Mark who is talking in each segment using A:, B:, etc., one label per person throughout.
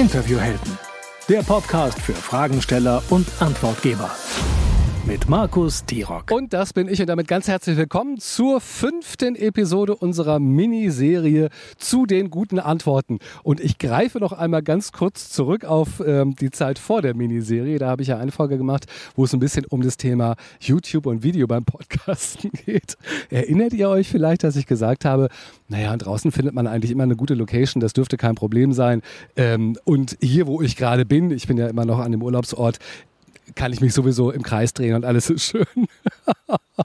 A: Interviewhelden, der Podcast für Fragensteller und Antwortgeber mit Markus Tirock.
B: Und das bin ich und damit ganz herzlich willkommen zur fünften Episode unserer Miniserie zu den guten Antworten. Und ich greife noch einmal ganz kurz zurück auf ähm, die Zeit vor der Miniserie. Da habe ich ja eine Folge gemacht, wo es ein bisschen um das Thema YouTube und Video beim Podcasten geht. Erinnert ihr euch vielleicht, dass ich gesagt habe, naja, draußen findet man eigentlich immer eine gute Location, das dürfte kein Problem sein. Ähm, und hier, wo ich gerade bin, ich bin ja immer noch an dem Urlaubsort, kann ich mich sowieso im Kreis drehen und alles ist schön.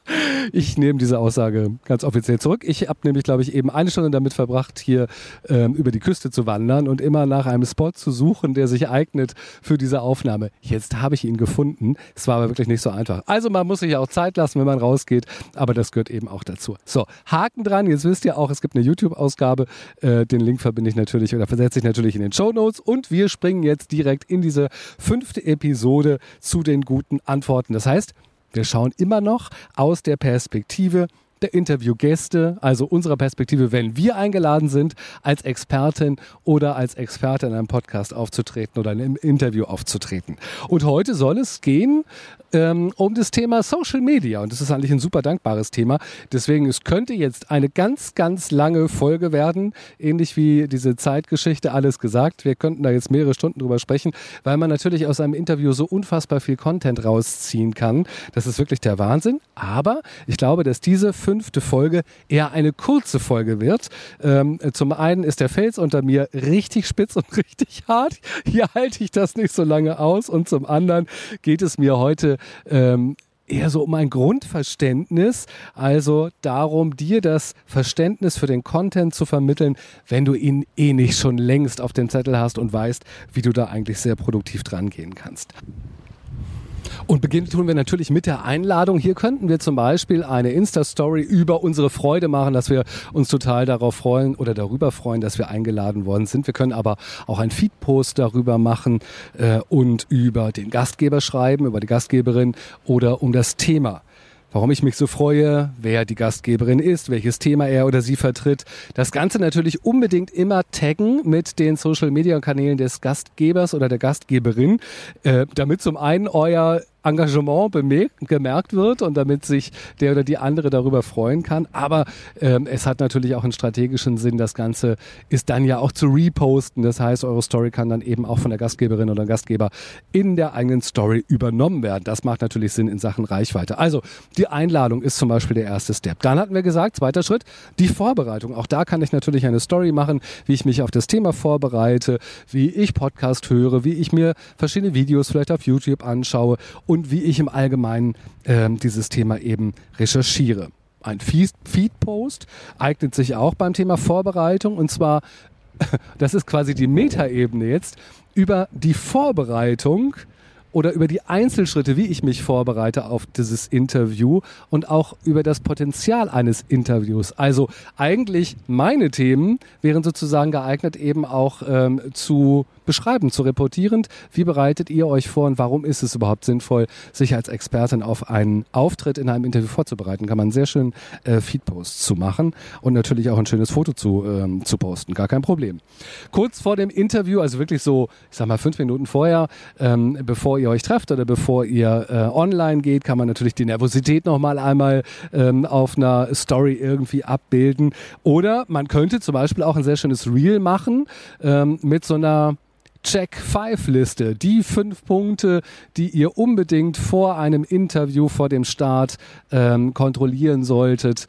B: ich nehme diese Aussage ganz offiziell zurück. Ich habe nämlich, glaube ich, eben eine Stunde damit verbracht, hier ähm, über die Küste zu wandern und immer nach einem Spot zu suchen, der sich eignet für diese Aufnahme. Jetzt habe ich ihn gefunden. Es war aber wirklich nicht so einfach. Also man muss sich auch Zeit lassen, wenn man rausgeht, aber das gehört eben auch dazu. So, Haken dran. Jetzt wisst ihr auch, es gibt eine YouTube-Ausgabe. Äh, den Link verbinde ich natürlich oder versetze ich natürlich in den Show Notes und wir springen jetzt direkt in diese fünfte Episode zu den guten Antworten. Das heißt, wir schauen immer noch aus der Perspektive der Interviewgäste, also unserer Perspektive, wenn wir eingeladen sind, als Expertin oder als Experte in einem Podcast aufzutreten oder in einem Interview aufzutreten. Und heute soll es gehen ähm, um das Thema Social Media. Und das ist eigentlich ein super dankbares Thema. Deswegen, es könnte jetzt eine ganz, ganz lange Folge werden, ähnlich wie diese Zeitgeschichte alles gesagt. Wir könnten da jetzt mehrere Stunden drüber sprechen, weil man natürlich aus einem Interview so unfassbar viel Content rausziehen kann. Das ist wirklich der Wahnsinn. Aber ich glaube, dass diese fünfte Folge eher eine kurze Folge wird. Ähm, zum einen ist der Fels unter mir richtig spitz und richtig hart. Hier halte ich das nicht so lange aus. Und zum anderen geht es mir heute ähm, eher so um ein Grundverständnis, also darum, dir das Verständnis für den Content zu vermitteln, wenn du ihn eh nicht schon längst auf dem Zettel hast und weißt, wie du da eigentlich sehr produktiv dran gehen kannst. Und beginnen tun wir natürlich mit der Einladung. Hier könnten wir zum Beispiel eine Insta-Story über unsere Freude machen, dass wir uns total darauf freuen oder darüber freuen, dass wir eingeladen worden sind. Wir können aber auch ein Feed-Post darüber machen äh, und über den Gastgeber schreiben, über die Gastgeberin oder um das Thema warum ich mich so freue, wer die Gastgeberin ist, welches Thema er oder sie vertritt. Das Ganze natürlich unbedingt immer taggen mit den Social Media Kanälen des Gastgebers oder der Gastgeberin, äh, damit zum einen euer Engagement gemerkt wird und damit sich der oder die andere darüber freuen kann. Aber ähm, es hat natürlich auch einen strategischen Sinn. Das Ganze ist dann ja auch zu reposten. Das heißt, eure Story kann dann eben auch von der Gastgeberin oder Gastgeber in der eigenen Story übernommen werden. Das macht natürlich Sinn in Sachen Reichweite. Also die Einladung ist zum Beispiel der erste Step. Dann hatten wir gesagt, zweiter Schritt, die Vorbereitung. Auch da kann ich natürlich eine Story machen, wie ich mich auf das Thema vorbereite, wie ich Podcast höre, wie ich mir verschiedene Videos vielleicht auf YouTube anschaue und und wie ich im Allgemeinen äh, dieses Thema eben recherchiere. Ein Feed-Post eignet sich auch beim Thema Vorbereitung und zwar, das ist quasi die Metaebene jetzt, über die Vorbereitung oder über die Einzelschritte, wie ich mich vorbereite auf dieses Interview und auch über das Potenzial eines Interviews. Also eigentlich meine Themen wären sozusagen geeignet eben auch ähm, zu beschreiben, zu reportierend. Wie bereitet ihr euch vor und warum ist es überhaupt sinnvoll, sich als Expertin auf einen Auftritt in einem Interview vorzubereiten? Kann man sehr schön äh, Feedposts zu machen und natürlich auch ein schönes Foto zu, ähm, zu posten. Gar kein Problem. Kurz vor dem Interview, also wirklich so, ich sag mal fünf Minuten vorher, ähm, bevor ihr euch trefft oder bevor ihr äh, online geht, kann man natürlich die Nervosität nochmal einmal ähm, auf einer Story irgendwie abbilden. Oder man könnte zum Beispiel auch ein sehr schönes Reel machen ähm, mit so einer Check 5 Liste. Die fünf Punkte, die ihr unbedingt vor einem Interview, vor dem Start ähm, kontrollieren solltet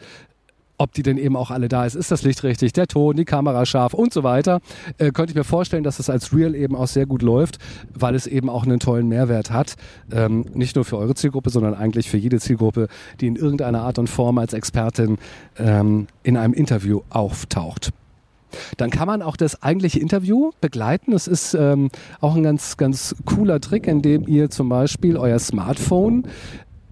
B: ob die denn eben auch alle da ist. Ist das Licht richtig, der Ton, die Kamera scharf und so weiter. Äh, könnte ich mir vorstellen, dass es als Real eben auch sehr gut läuft, weil es eben auch einen tollen Mehrwert hat. Ähm, nicht nur für eure Zielgruppe, sondern eigentlich für jede Zielgruppe, die in irgendeiner Art und Form als Expertin ähm, in einem Interview auftaucht. Dann kann man auch das eigentliche Interview begleiten. Das ist ähm, auch ein ganz, ganz cooler Trick, indem ihr zum Beispiel euer Smartphone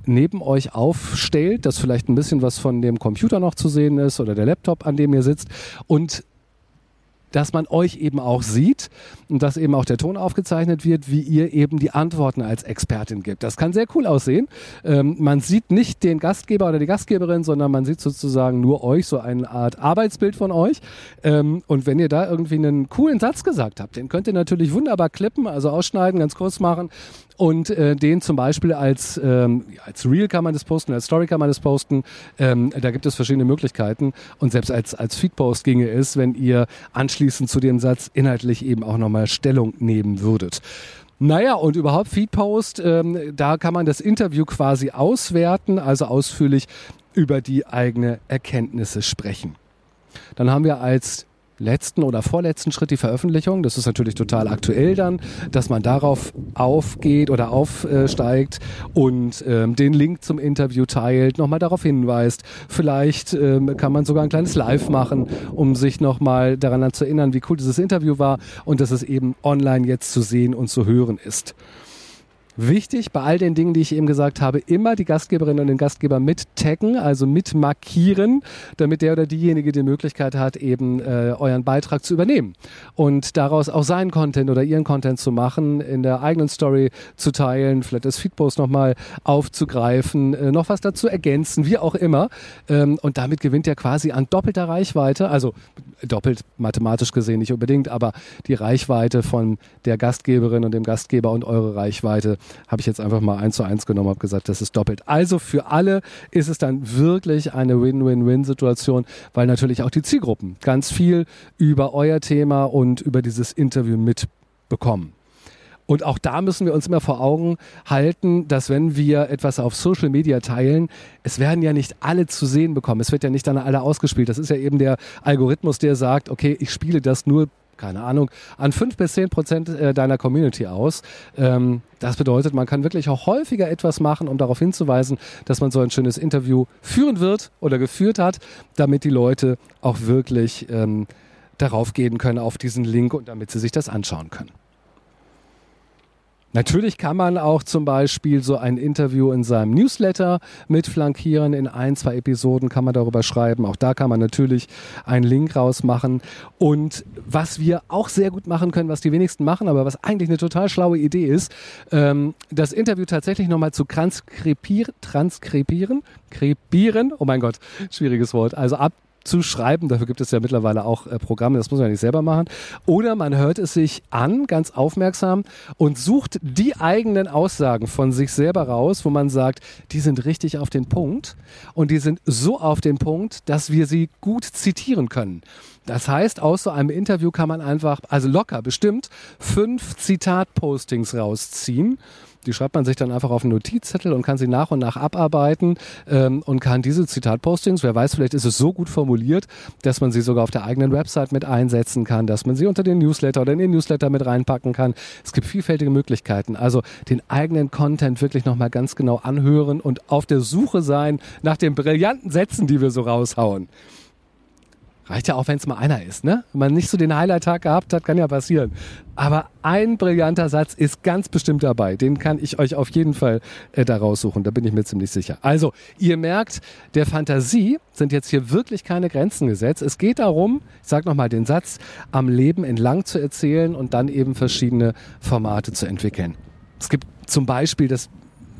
B: neben euch aufstellt, dass vielleicht ein bisschen was von dem Computer noch zu sehen ist oder der Laptop, an dem ihr sitzt und dass man euch eben auch sieht und dass eben auch der Ton aufgezeichnet wird, wie ihr eben die Antworten als Expertin gibt. Das kann sehr cool aussehen. Ähm, man sieht nicht den Gastgeber oder die Gastgeberin, sondern man sieht sozusagen nur euch, so eine Art Arbeitsbild von euch. Ähm, und wenn ihr da irgendwie einen coolen Satz gesagt habt, den könnt ihr natürlich wunderbar klippen, also ausschneiden, ganz kurz machen und äh, den zum Beispiel als, ähm, als Reel kann man das posten, als Story kann man das posten. Ähm, da gibt es verschiedene Möglichkeiten. Und selbst als, als Feedpost ginge es, wenn ihr anschließend zu dem Satz inhaltlich eben auch nochmal Stellung nehmen würdet. Naja, und überhaupt Feedpost, ähm, da kann man das Interview quasi auswerten, also ausführlich über die eigene Erkenntnisse sprechen. Dann haben wir als letzten oder vorletzten Schritt die Veröffentlichung. Das ist natürlich total aktuell dann, dass man darauf aufgeht oder aufsteigt und ähm, den Link zum Interview teilt, nochmal darauf hinweist. Vielleicht ähm, kann man sogar ein kleines Live machen, um sich nochmal daran zu erinnern, wie cool dieses Interview war und dass es eben online jetzt zu sehen und zu hören ist. Wichtig bei all den Dingen, die ich eben gesagt habe, immer die Gastgeberin und den Gastgeber mit taggen, also mit markieren, damit der oder diejenige die Möglichkeit hat, eben äh, euren Beitrag zu übernehmen und daraus auch seinen Content oder ihren Content zu machen, in der eigenen Story zu teilen, vielleicht das Feedpost nochmal aufzugreifen, äh, noch was dazu ergänzen, wie auch immer. Ähm, und damit gewinnt er quasi an doppelter Reichweite, also doppelt mathematisch gesehen nicht unbedingt, aber die Reichweite von der Gastgeberin und dem Gastgeber und eure Reichweite habe ich jetzt einfach mal eins zu eins genommen, habe gesagt, das ist doppelt. Also für alle ist es dann wirklich eine Win-Win-Win-Situation, weil natürlich auch die Zielgruppen ganz viel über euer Thema und über dieses Interview mitbekommen. Und auch da müssen wir uns immer vor Augen halten, dass wenn wir etwas auf Social Media teilen, es werden ja nicht alle zu sehen bekommen. Es wird ja nicht dann alle ausgespielt. Das ist ja eben der Algorithmus, der sagt, okay, ich spiele das nur keine Ahnung, an fünf bis zehn Prozent äh, deiner Community aus. Ähm, das bedeutet, man kann wirklich auch häufiger etwas machen, um darauf hinzuweisen, dass man so ein schönes Interview führen wird oder geführt hat, damit die Leute auch wirklich ähm, darauf gehen können, auf diesen Link und damit sie sich das anschauen können. Natürlich kann man auch zum Beispiel so ein Interview in seinem Newsletter mit flankieren. In ein, zwei Episoden kann man darüber schreiben. Auch da kann man natürlich einen Link rausmachen. Und was wir auch sehr gut machen können, was die wenigsten machen, aber was eigentlich eine total schlaue Idee ist, ähm, das Interview tatsächlich nochmal zu transkribieren, transkribieren, krepieren, oh mein Gott, schwieriges Wort, also ab zu schreiben. Dafür gibt es ja mittlerweile auch äh, Programme, das muss man ja nicht selber machen. Oder man hört es sich an, ganz aufmerksam, und sucht die eigenen Aussagen von sich selber raus, wo man sagt, die sind richtig auf den Punkt und die sind so auf den Punkt, dass wir sie gut zitieren können. Das heißt, aus so einem Interview kann man einfach, also locker bestimmt, fünf Zitatpostings rausziehen die schreibt man sich dann einfach auf einen Notizzettel und kann sie nach und nach abarbeiten ähm, und kann diese Zitatpostings, wer weiß, vielleicht ist es so gut formuliert, dass man sie sogar auf der eigenen Website mit einsetzen kann, dass man sie unter den Newsletter oder in den Newsletter mit reinpacken kann. Es gibt vielfältige Möglichkeiten. Also den eigenen Content wirklich nochmal ganz genau anhören und auf der Suche sein nach den brillanten Sätzen, die wir so raushauen. Reicht ja auch, wenn es mal einer ist, ne? Wenn man nicht so den Highlight-Tag gehabt hat, kann ja passieren. Aber ein brillanter Satz ist ganz bestimmt dabei. Den kann ich euch auf jeden Fall äh, da raussuchen. Da bin ich mir ziemlich sicher. Also, ihr merkt, der Fantasie sind jetzt hier wirklich keine Grenzen gesetzt. Es geht darum, ich sage nochmal den Satz, am Leben entlang zu erzählen und dann eben verschiedene Formate zu entwickeln. Es gibt zum Beispiel, das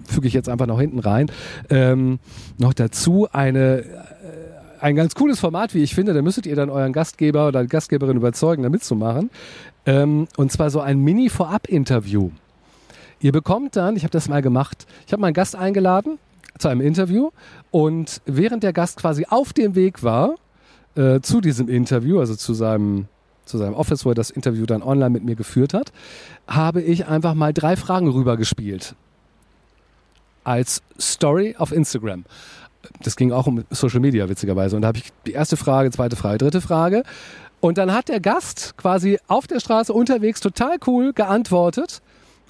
B: füge ich jetzt einfach noch hinten rein, ähm, noch dazu eine ein ganz cooles Format, wie ich finde. Da müsstet ihr dann euren Gastgeber oder Gastgeberin überzeugen, da mitzumachen. Ähm, und zwar so ein Mini-Vorab-Interview. Ihr bekommt dann, ich habe das mal gemacht, ich habe meinen Gast eingeladen zu einem Interview und während der Gast quasi auf dem Weg war äh, zu diesem Interview, also zu seinem zu seinem Office, wo er das Interview dann online mit mir geführt hat, habe ich einfach mal drei Fragen rübergespielt. Als Story auf Instagram das ging auch um Social Media, witzigerweise. Und da habe ich die erste Frage, zweite Frage, dritte Frage. Und dann hat der Gast quasi auf der Straße unterwegs total cool geantwortet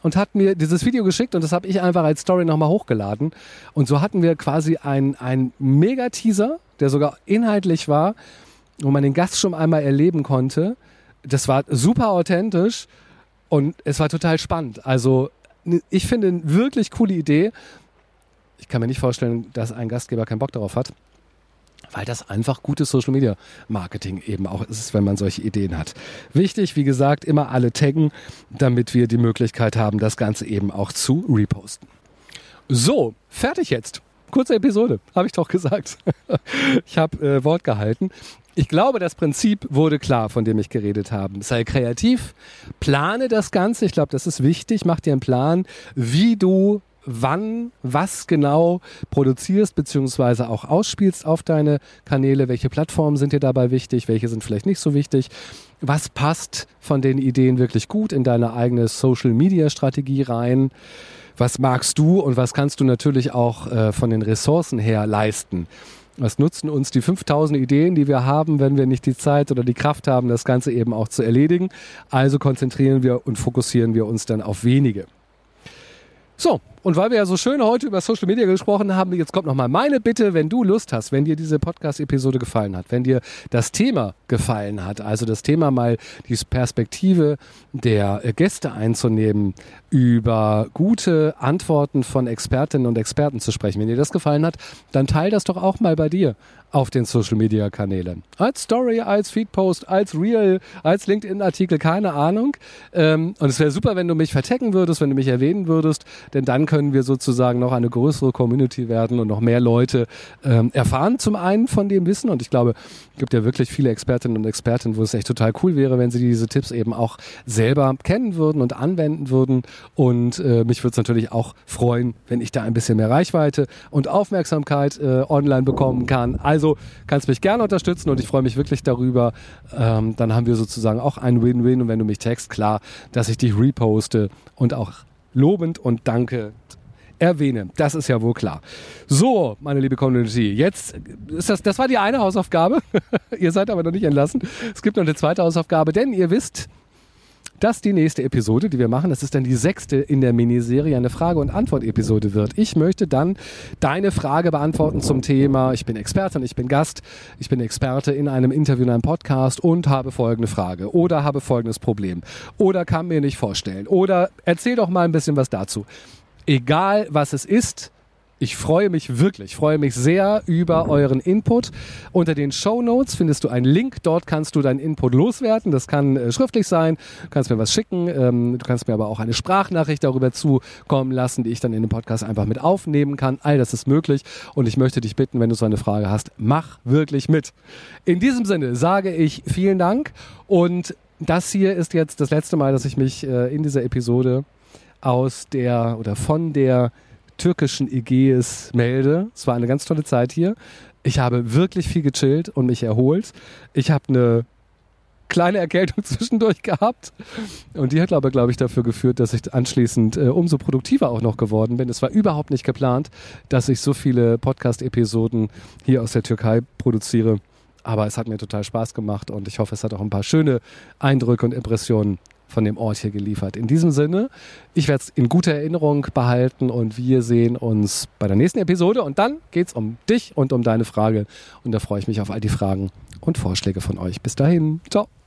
B: und hat mir dieses Video geschickt und das habe ich einfach als Story nochmal hochgeladen. Und so hatten wir quasi einen Mega-Teaser, der sogar inhaltlich war, wo man den Gast schon einmal erleben konnte. Das war super authentisch und es war total spannend. Also ich finde eine wirklich coole Idee ich kann mir nicht vorstellen, dass ein Gastgeber keinen Bock darauf hat. weil das einfach gutes Social Media Marketing eben auch ist, wenn man solche Ideen hat. Wichtig, wie gesagt, immer alle taggen, damit wir die Möglichkeit haben, das Ganze eben auch zu reposten. So, fertig jetzt. Kurze Episode, habe ich doch gesagt. ich habe äh, Wort gehalten. Ich glaube, das Prinzip wurde klar, von dem ich geredet habe. Sei kreativ, plane das Ganze. Ich glaube, das ist wichtig. Mach dir einen Plan, wie du wann was genau produzierst beziehungsweise auch ausspielst auf deine Kanäle. Welche Plattformen sind dir dabei wichtig? Welche sind vielleicht nicht so wichtig? Was passt von den Ideen wirklich gut in deine eigene Social-Media-Strategie rein? Was magst du und was kannst du natürlich auch äh, von den Ressourcen her leisten? Was nutzen uns die 5000 Ideen, die wir haben, wenn wir nicht die Zeit oder die Kraft haben, das Ganze eben auch zu erledigen? Also konzentrieren wir und fokussieren wir uns dann auf wenige. So, und weil wir ja so schön heute über Social Media gesprochen haben, jetzt kommt nochmal meine Bitte, wenn du Lust hast, wenn dir diese Podcast-Episode gefallen hat, wenn dir das Thema gefallen hat, also das Thema mal die Perspektive der Gäste einzunehmen, über gute Antworten von Expertinnen und Experten zu sprechen. Wenn dir das gefallen hat, dann teil das doch auch mal bei dir auf den Social Media Kanälen. Als Story, als Feedpost, als Reel, als LinkedIn-Artikel, keine Ahnung. Ähm, und es wäre super, wenn du mich vertecken würdest, wenn du mich erwähnen würdest, denn dann können wir sozusagen noch eine größere Community werden und noch mehr Leute ähm, erfahren zum einen von dem Wissen. Und ich glaube, es gibt ja wirklich viele Expertinnen und Experten, wo es echt total cool wäre, wenn sie diese Tipps eben auch selber kennen würden und anwenden würden. Und äh, mich würde es natürlich auch freuen, wenn ich da ein bisschen mehr Reichweite und Aufmerksamkeit äh, online bekommen kann. Also kannst mich gerne unterstützen und ich freue mich wirklich darüber. Ähm, dann haben wir sozusagen auch ein Win-Win. Und wenn du mich text, klar, dass ich dich reposte und auch lobend und danke erwähne. Das ist ja wohl klar. So, meine liebe Community, jetzt ist das, das war die eine Hausaufgabe. ihr seid aber noch nicht entlassen. Es gibt noch eine zweite Hausaufgabe, denn ihr wisst, dass die nächste Episode, die wir machen, das ist dann die sechste in der Miniserie, eine Frage- und Antwort-Episode wird. Ich möchte dann deine Frage beantworten zum Thema, ich bin Expertin, ich bin Gast, ich bin Experte in einem Interview, in einem Podcast und habe folgende Frage oder habe folgendes Problem oder kann mir nicht vorstellen oder erzähl doch mal ein bisschen was dazu egal was es ist, ich freue mich wirklich, freue mich sehr über euren Input. Unter den Show Notes findest du einen Link. Dort kannst du deinen Input loswerden. Das kann äh, schriftlich sein. Du kannst mir was schicken. Ähm, du kannst mir aber auch eine Sprachnachricht darüber zukommen lassen, die ich dann in dem Podcast einfach mit aufnehmen kann. All das ist möglich. Und ich möchte dich bitten, wenn du so eine Frage hast, mach wirklich mit. In diesem Sinne sage ich vielen Dank. Und das hier ist jetzt das letzte Mal, dass ich mich äh, in dieser Episode aus der oder von der türkischen Ägäis melde. Es war eine ganz tolle Zeit hier. Ich habe wirklich viel gechillt und mich erholt. Ich habe eine kleine Erkältung zwischendurch gehabt. Und die hat aber, glaube ich, dafür geführt, dass ich anschließend äh, umso produktiver auch noch geworden bin. Es war überhaupt nicht geplant, dass ich so viele Podcast-Episoden hier aus der Türkei produziere. Aber es hat mir total Spaß gemacht und ich hoffe, es hat auch ein paar schöne Eindrücke und Impressionen von dem Ort hier geliefert. In diesem Sinne, ich werde es in guter Erinnerung behalten und wir sehen uns bei der nächsten Episode und dann geht es um dich und um deine Frage und da freue ich mich auf all die Fragen und Vorschläge von euch. Bis dahin, ciao.